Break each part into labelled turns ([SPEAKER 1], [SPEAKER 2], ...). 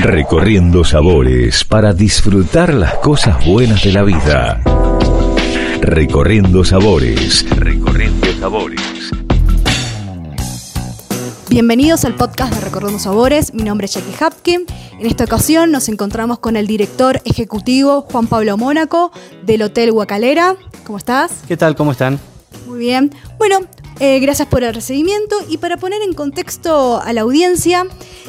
[SPEAKER 1] Recorriendo sabores para disfrutar las cosas buenas de la vida. Recorriendo sabores. Recorriendo sabores.
[SPEAKER 2] Bienvenidos al podcast de Recorriendo Sabores. Mi nombre es Jackie Hapkin. En esta ocasión nos encontramos con el director ejecutivo Juan Pablo Mónaco del Hotel Guacalera. ¿Cómo estás?
[SPEAKER 3] ¿Qué tal? ¿Cómo están?
[SPEAKER 2] Muy bien. Bueno, eh, gracias por el recibimiento y para poner en contexto a la audiencia,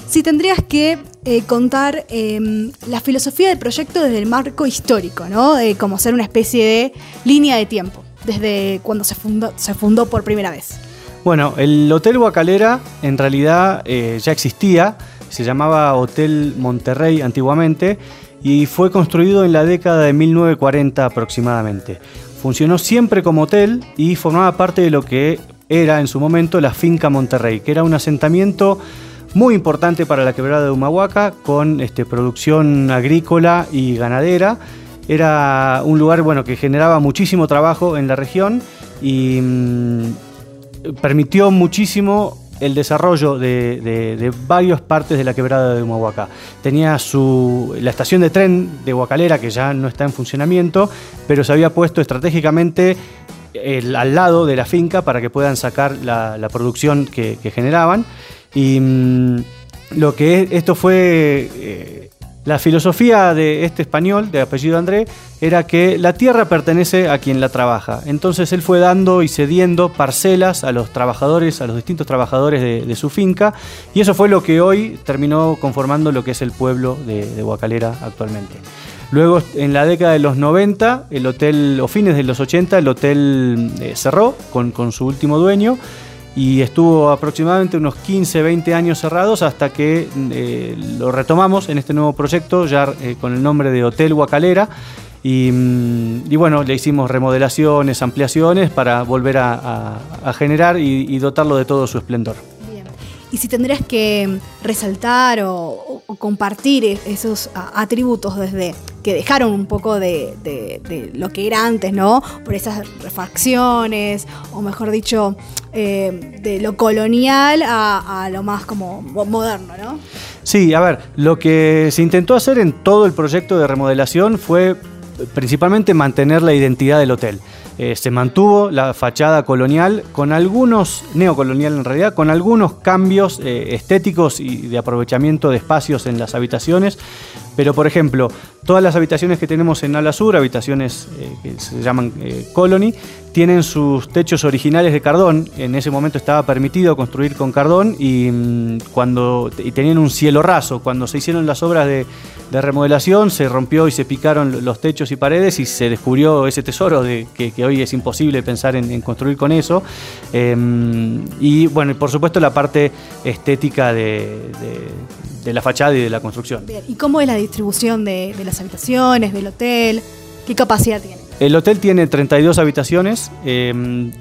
[SPEAKER 2] si tendrías que eh, contar em, la filosofía del proyecto desde el marco histórico, ¿no? como ser una especie de línea de tiempo, desde cuando se fundó, se fundó por primera vez.
[SPEAKER 3] Bueno, el Hotel Guacalera en realidad eh, ya existía, se llamaba Hotel Monterrey antiguamente y fue construido en la década de 1940 aproximadamente. Funcionó siempre como hotel y formaba parte de lo que era en su momento la finca Monterrey, que era un asentamiento muy importante para la quebrada de Humahuaca con este, producción agrícola y ganadera. Era un lugar bueno, que generaba muchísimo trabajo en la región y mm, permitió muchísimo el desarrollo de, varias partes de la quebrada de Humahuaca. Tenía su, la estación de tren de Huacalera, que ya no está en funcionamiento, pero se había puesto estratégicamente al lado de la finca para que puedan sacar la, producción que, generaban. Y mm, lo que esto fue eh, la filosofía de este español, de apellido André, era que la tierra pertenece a quien la trabaja. Entonces él fue dando y cediendo parcelas a los trabajadores, a los distintos trabajadores de, su finca, y eso fue lo que hoy terminó conformando lo que es el pueblo de, de Guacalera actualmente. Luego, en la década de los 90, el hotel, o fines de los 80, el hotel eh, cerró con, su último dueño y estuvo aproximadamente unos 15, 20 años cerrados hasta que eh, lo retomamos en este nuevo proyecto ya eh, con el nombre de Hotel Guacalera y, mm, bueno, le hicimos remodelaciones, ampliaciones para volver a, generar y dotarlo de todo su esplendor.
[SPEAKER 2] Y si tendrías que resaltar o, compartir e-, esos atributos desde que dejaron un poco de, lo que era antes, ¿no? Por esas refacciones, o mejor dicho, eh, de lo colonial a, a, lo más como moderno, ¿no?
[SPEAKER 3] Sí, a ver, lo que se intentó hacer en todo el proyecto de remodelación fue principalmente mantener la identidad del hotel. Eh, se mantuvo la fachada colonial con algunos, neocolonial en realidad, con algunos cambios eh, estéticos y de aprovechamiento de espacios en las habitaciones. Pero, por ejemplo, todas las habitaciones que tenemos en Ala Sur, habitaciones eh, que se llaman Colony, tienen sus techos originales de cardón. En ese momento estaba permitido construir con cardón y, mm, cuando, y tenían un cielo raso. Cuando se hicieron las obras de, remodelación, se rompió y se picaron los techos y paredes y se descubrió ese tesoro de, que, hoy es imposible pensar en, construir con eso. Em, y bueno, por supuesto la parte estética de, la fachada y de la construcción.
[SPEAKER 2] ¿Y cómo es la distribución de las habitaciones, del hotel? ¿Qué capacidad tiene?
[SPEAKER 3] El hotel tiene 32 habitaciones. Eh,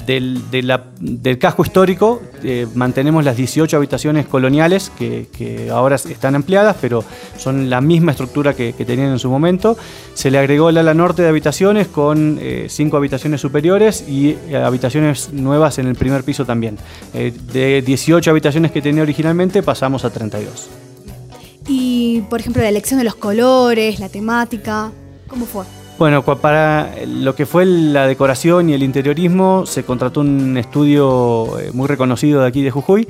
[SPEAKER 3] del, casco histórico eh, mantenemos las 18 habitaciones coloniales que, ahora están ampliadas, pero son la misma estructura que, tenían en su momento. Se le agregó el ala norte de habitaciones con 5 eh, habitaciones superiores y habitaciones nuevas en el primer piso también. de 18 habitaciones que tenía originalmente pasamos a 32.
[SPEAKER 2] Por ejemplo, la elección de los colores, la temática, ¿cómo fue?
[SPEAKER 3] Bueno, para lo que fue la decoración y el interiorismo se contrató un estudio eh, muy reconocido de aquí de Jujuy.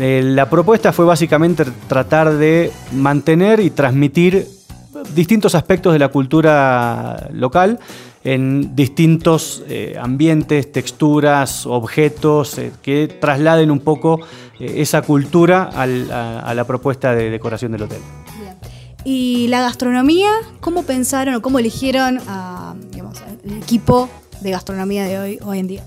[SPEAKER 3] Eh, la propuesta fue básicamente tratar de mantener y transmitir distintos aspectos de la cultura local en distintos eh, ambientes, texturas, objetos que trasladen un poco esa cultura a la propuesta de decoración del hotel.
[SPEAKER 2] ¿Y la gastronomía? ¿Cómo pensaron o cómo eligieron a, el equipo de gastronomía de hoy, hoy en día?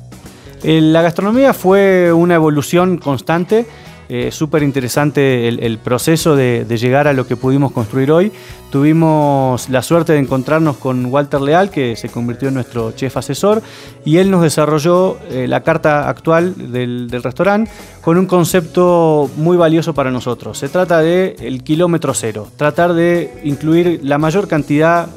[SPEAKER 3] Eh, la gastronomía fue una evolución constante. Eh, Súper interesante el, proceso de, llegar a lo que pudimos construir hoy. Tuvimos la suerte de encontrarnos con Walter Leal, que se convirtió en nuestro chef asesor, y él nos desarrolló eh, la carta actual del, restaurante con un concepto muy valioso para nosotros. Se trata de kilómetro cero, tratar de incluir la mayor cantidad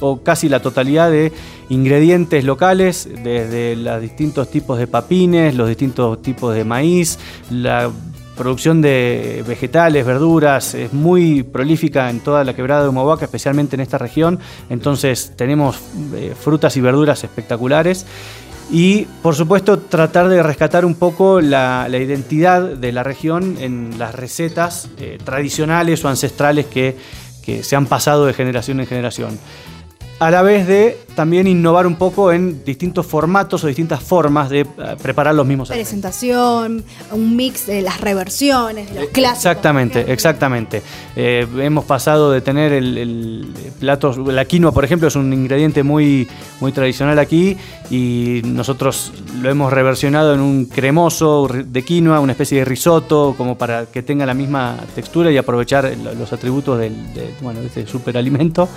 [SPEAKER 3] o, casi la totalidad de ingredientes locales, desde los distintos tipos de papines, los distintos tipos de maíz, la producción de vegetales, verduras, es muy prolífica en toda la quebrada de Humahuaca, especialmente en esta región. Entonces tenemos eh, frutas y verduras espectaculares. Y por supuesto tratar de rescatar un poco la, identidad de la región en las recetas eh, tradicionales o ancestrales que, que se han pasado de generación en generación a la vez de también innovar un poco en distintos formatos o distintas formas de eh, preparar los mismos
[SPEAKER 2] Presentación, un mix de las reversiones, los clásicos.
[SPEAKER 3] Exactamente, exactamente. Eh, hemos pasado de tener el, plato, la quinoa, por ejemplo, es un ingrediente muy, muy tradicional aquí y nosotros lo hemos reversionado en un cremoso de quinoa, una especie de risotto, como para que tenga la misma textura y aprovechar los atributos del, de, bueno, de este superalimento.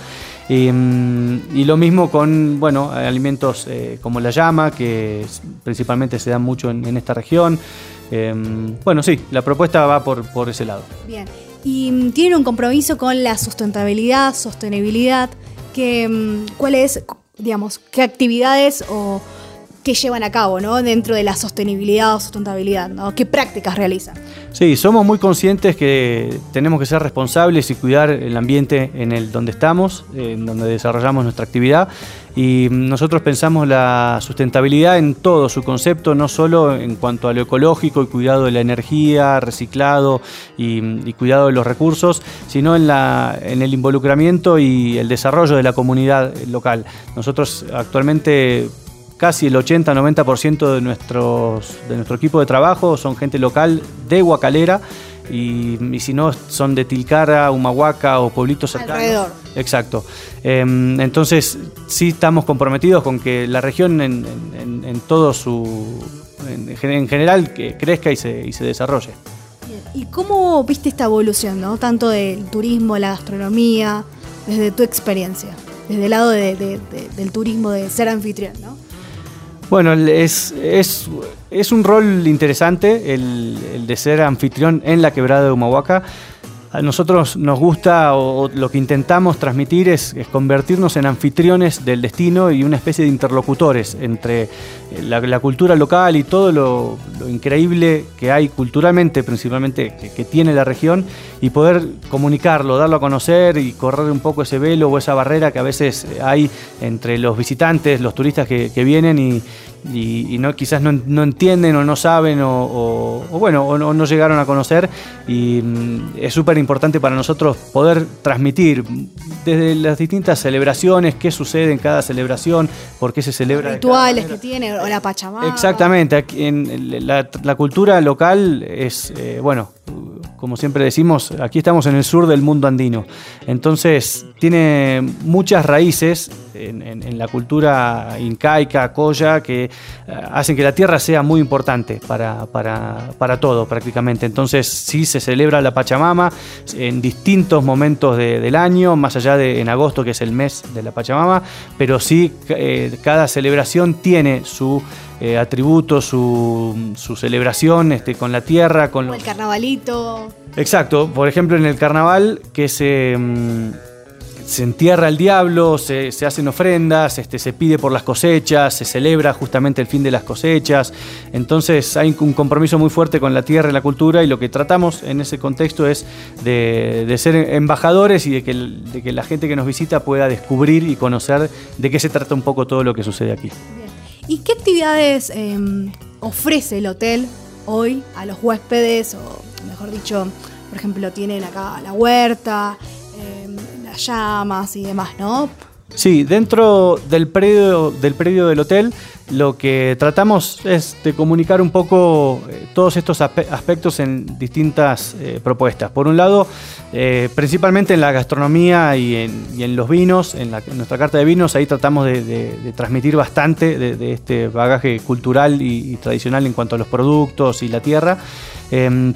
[SPEAKER 3] Em, y lo mismo con bueno, alimentos eh, como la llama, que principalmente se dan mucho en, esta región. Em, bueno, sí, la propuesta va por, por ese lado.
[SPEAKER 2] Bien. Y mm, tienen un compromiso con la sustentabilidad, sostenibilidad. Que, mm, ¿Cuál digamos, qué actividades o qué llevan a cabo ¿no? dentro de la sostenibilidad o sustentabilidad? ¿no? ¿Qué prácticas realizan?
[SPEAKER 3] Sí, somos muy conscientes que tenemos que ser responsables y cuidar el ambiente en el donde estamos, en donde desarrollamos nuestra actividad. Y nosotros pensamos la sustentabilidad en todo su concepto, no solo en cuanto a lo ecológico y cuidado de la energía, reciclado y, cuidado de los recursos, sino en, la, en el involucramiento y el desarrollo de la comunidad local. Nosotros actualmente casi el 80-90% de, nuestros, de nuestro equipo de trabajo son gente local de Huacalera y, si no son de Tilcara, Humahuaca o pueblitos cercanos.
[SPEAKER 2] Alrededor.
[SPEAKER 3] Exacto. Em, entonces sí estamos comprometidos con que la región en, todo su... En, general que crezca y se, y se desarrolle.
[SPEAKER 2] ¿Y cómo viste esta evolución, ¿no? tanto del turismo, la gastronomía, desde tu experiencia, desde el lado del turismo, de ser anfitrión? ¿no?
[SPEAKER 3] Bueno, es, es, es un rol interesante el, el, de ser anfitrión en la quebrada de Humahuaca. A nosotros nos gusta o, lo que intentamos transmitir es, convertirnos en anfitriones del destino y una especie de interlocutores entre eh, la, cultura local y todo lo, increíble que hay culturalmente, principalmente que, tiene la región, y poder comunicarlo, darlo a conocer y correr un poco ese velo o esa barrera que a veces hay entre los visitantes, los turistas que, vienen y, no, quizás no, entienden o no saben o, bueno, o no, llegaron a conocer. Y mm, es súper importante para nosotros poder transmitir desde las distintas celebraciones, qué sucede en cada celebración, por qué se celebra.
[SPEAKER 2] rituales que tiene, o la Pachamama.
[SPEAKER 3] Exactamente, en la, cultura local es, eh, bueno, como siempre decimos, aquí estamos en el sur del mundo andino. Entonces, tiene muchas raíces en, la cultura incaica, coya, que eh, hacen que la tierra sea muy importante para, para, todo prácticamente. Entonces, sí se celebra la Pachamama en distintos momentos del año, más allá de en agosto, que es el mes de la Pachamama, pero sí eh, cada celebración tiene su eh, atributos, su, su, celebración este, con la tierra, con
[SPEAKER 2] el carnavalito.
[SPEAKER 3] Exacto, por ejemplo en el carnaval que se, mm, se entierra el diablo, se, hacen ofrendas, este, se pide por las cosechas, se celebra justamente el fin de las cosechas, entonces hay un compromiso muy fuerte con la tierra y la cultura y lo que tratamos en ese contexto es de, ser embajadores y de que, de que, la gente que nos visita pueda descubrir y conocer de qué se trata un poco todo lo que sucede aquí.
[SPEAKER 2] ¿Y qué actividades em, ofrece el hotel hoy a los huéspedes? O mejor dicho, por ejemplo, tienen acá la huerta, em, las llamas y demás, ¿no?
[SPEAKER 3] Sí, dentro del predio, del predio del hotel lo que tratamos es de comunicar un poco eh, todos estos aspectos en distintas eh, propuestas. Por un lado, eh, principalmente en la gastronomía y en, los vinos, en, nuestra carta de vinos, ahí tratamos de, transmitir bastante de, este bagaje cultural y, tradicional en cuanto a los productos y la tierra. Em,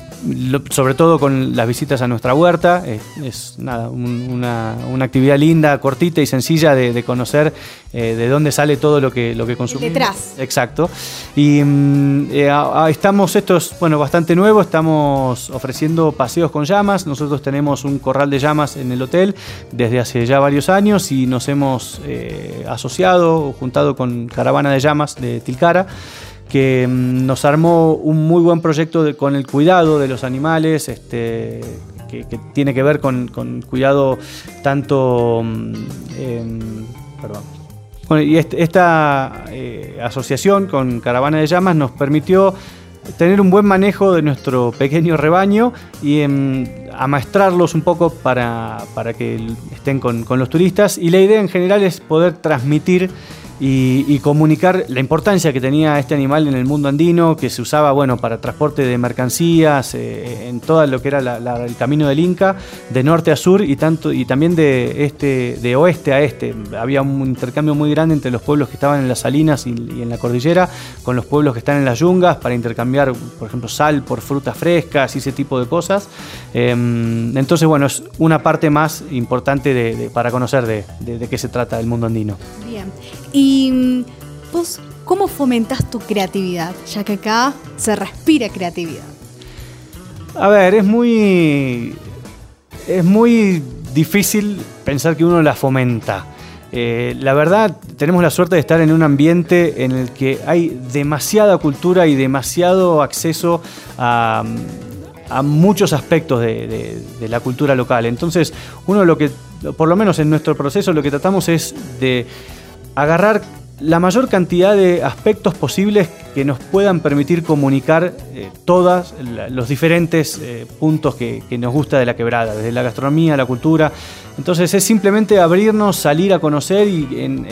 [SPEAKER 3] sobre todo con las visitas a nuestra huerta, es nada, una, actividad linda, cortita y sencilla de, conocer de dónde sale todo lo que, lo que consumimos. Exacto. Y mm, eh, estamos, esto es bueno, bastante nuevo, estamos ofreciendo paseos con llamas. Nosotros tenemos un corral de llamas en el hotel desde hace ya varios años y nos hemos eh, asociado o juntado con Caravana de Llamas de Tilcara que mm, nos armó un muy buen proyecto con el cuidado de los animales, este, que, tiene que ver con, cuidado tanto... Mm, perdón. y este, esta eh, asociación con Caravana de Llamas nos permitió tener un buen manejo de nuestro pequeño rebaño y em, amaestrarlos un poco para, que estén con, los turistas. Y la idea en general es poder transmitir y, comunicar la importancia que tenía este animal en el mundo andino, que se usaba bueno, para transporte de mercancías eh, en todo lo que era el camino del Inca, de norte a sur y, tanto, y también de, este, de oeste a este. Había un intercambio muy grande entre los pueblos que estaban en las salinas y, en la cordillera con los pueblos que están en las yungas para intercambiar, por ejemplo, sal por frutas frescas y ese tipo de cosas. Em, entonces, bueno, es una parte más importante para conocer de, de qué se trata el mundo andino.
[SPEAKER 2] ¿Y vos cómo fomentás tu creatividad? Ya que acá se respira creatividad.
[SPEAKER 3] A ver, es muy. Es muy difícil pensar que uno la fomenta. Eh, la verdad, tenemos la suerte de estar en un ambiente en el que hay demasiada cultura y demasiado acceso a, muchos aspectos de, de, la cultura local. Entonces, uno lo que, por lo menos en nuestro proceso, lo que tratamos es de agarrar la mayor cantidad de aspectos posibles que nos puedan permitir comunicar eh, todos los diferentes eh, puntos que, nos gusta de la quebrada, desde la gastronomía, la cultura. Entonces es simplemente abrirnos, salir a conocer y en,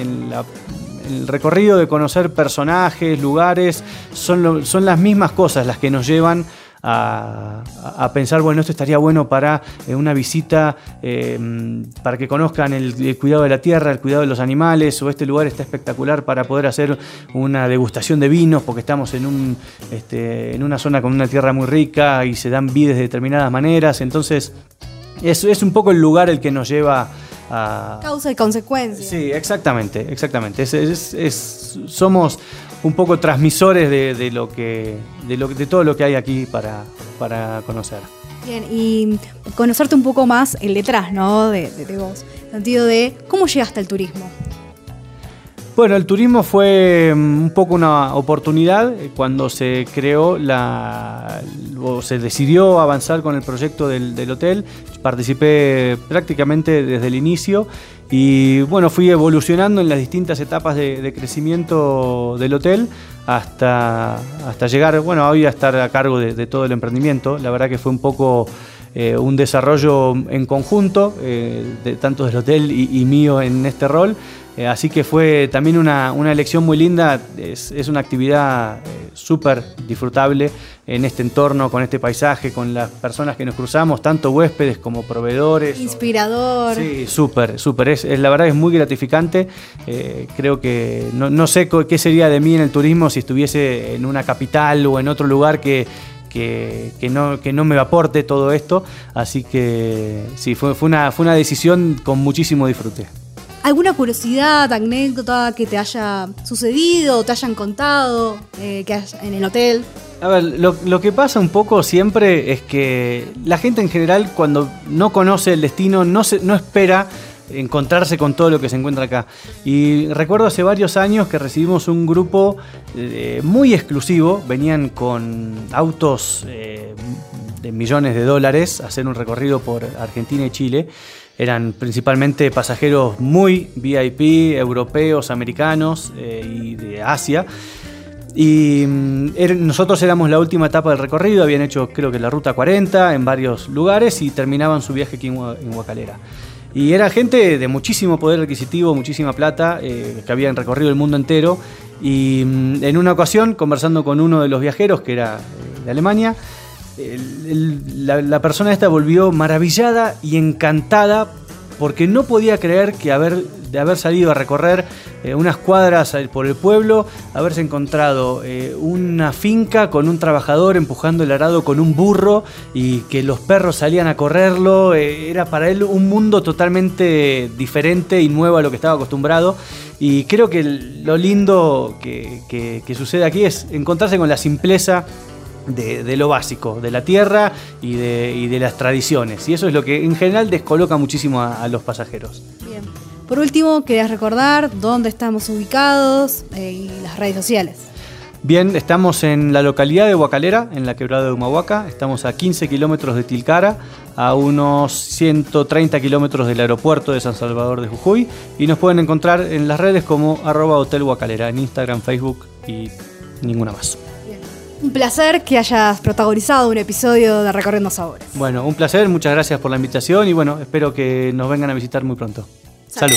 [SPEAKER 3] el recorrido de conocer personajes, lugares, son, son las mismas cosas las que nos llevan a, pensar, bueno, esto estaría bueno para eh, una visita, em, para que conozcan el, cuidado de la tierra, el cuidado de los animales, o este lugar está espectacular para poder hacer una degustación de vinos, porque estamos en, un, este, en una zona con una tierra muy rica y se dan vides de determinadas maneras, entonces es, es un poco el lugar el que nos lleva a...
[SPEAKER 2] Causa y consecuencia.
[SPEAKER 3] Sí, exactamente, exactamente. es, somos un poco transmisores de, lo que, de, lo, de todo lo que hay aquí para, para conocer.
[SPEAKER 2] Bien, y conocerte un poco más el detrás, ¿no? De, de, vos. En el sentido de cómo llegaste al turismo.
[SPEAKER 3] Bueno, el turismo fue mm, un poco una oportunidad eh, cuando se creó la. o se decidió avanzar con el proyecto del, hotel. Participé prácticamente desde el inicio y bueno, fui evolucionando en las distintas etapas de, crecimiento del hotel hasta, hasta llegar, bueno, hoy a estar a cargo de, todo el emprendimiento. La verdad que fue un poco eh, un desarrollo en conjunto, eh, de, tanto del hotel y mío en este rol. Eh, así que fue también una, elección muy linda, es, una actividad eh, súper disfrutable en este entorno, con este paisaje, con las personas que nos cruzamos, tanto huéspedes como proveedores.
[SPEAKER 2] Inspirador.
[SPEAKER 3] Sí, súper, súper, es, la verdad es muy gratificante, eh, creo que no, sé qué sería de mí en el turismo si estuviese en una capital o en otro lugar que, no, que no me aporte todo esto. Así que sí, fue, fue, una, fue una decisión con muchísimo disfrute.
[SPEAKER 2] ¿Alguna curiosidad, anécdota que te haya sucedido te hayan contado eh, que en el hotel?
[SPEAKER 3] A ver, lo, que pasa un poco siempre es que la gente en general cuando no conoce el destino no, no espera encontrarse con todo lo que se encuentra acá. Y recuerdo hace varios años que recibimos un grupo eh, muy exclusivo, venían con autos eh, de millones de dólares a hacer un recorrido por Argentina y Chile eran principalmente pasajeros muy VIP, europeos, americanos eh, y de Asia. Y mm, er, nosotros éramos la última etapa del recorrido, habían hecho creo que la ruta 40 en varios lugares y terminaban su viaje aquí en, Huacalera. Y era gente de muchísimo poder adquisitivo, muchísima plata, eh, que habían recorrido el mundo entero. Y mm, en una ocasión, conversando con uno de los viajeros, que era eh, de Alemania, la, persona esta volvió maravillada y encantada porque no podía creer que haber, de haber salido a recorrer eh, unas cuadras por el pueblo, haberse encontrado eh, una finca con un trabajador empujando el arado con un burro y que los perros salían a correrlo. Eh, era para él un mundo totalmente diferente y nuevo a lo que estaba acostumbrado. Y creo que lo lindo que sucede aquí es encontrarse con la simpleza de, lo básico, de la tierra y de, las tradiciones. Y eso es lo que en general descoloca muchísimo a, los pasajeros.
[SPEAKER 2] Bien. Por último, querías recordar dónde estamos ubicados eh, y las redes sociales.
[SPEAKER 3] Bien, estamos en la localidad de Huacalera, en la quebrada de Humahuaca. Estamos a 15 kilómetros de Tilcara, a unos 130 kilómetros del aeropuerto de San Salvador de Jujuy. Y nos pueden encontrar en las redes como arroba Hotel Huacalera, en Instagram, Facebook y ninguna más.
[SPEAKER 4] Un placer que hayas protagonizado un episodio de Recorriendo Sabores.
[SPEAKER 3] Bueno, un placer, muchas gracias por la invitación y bueno, espero que nos vengan a visitar muy pronto. Salud.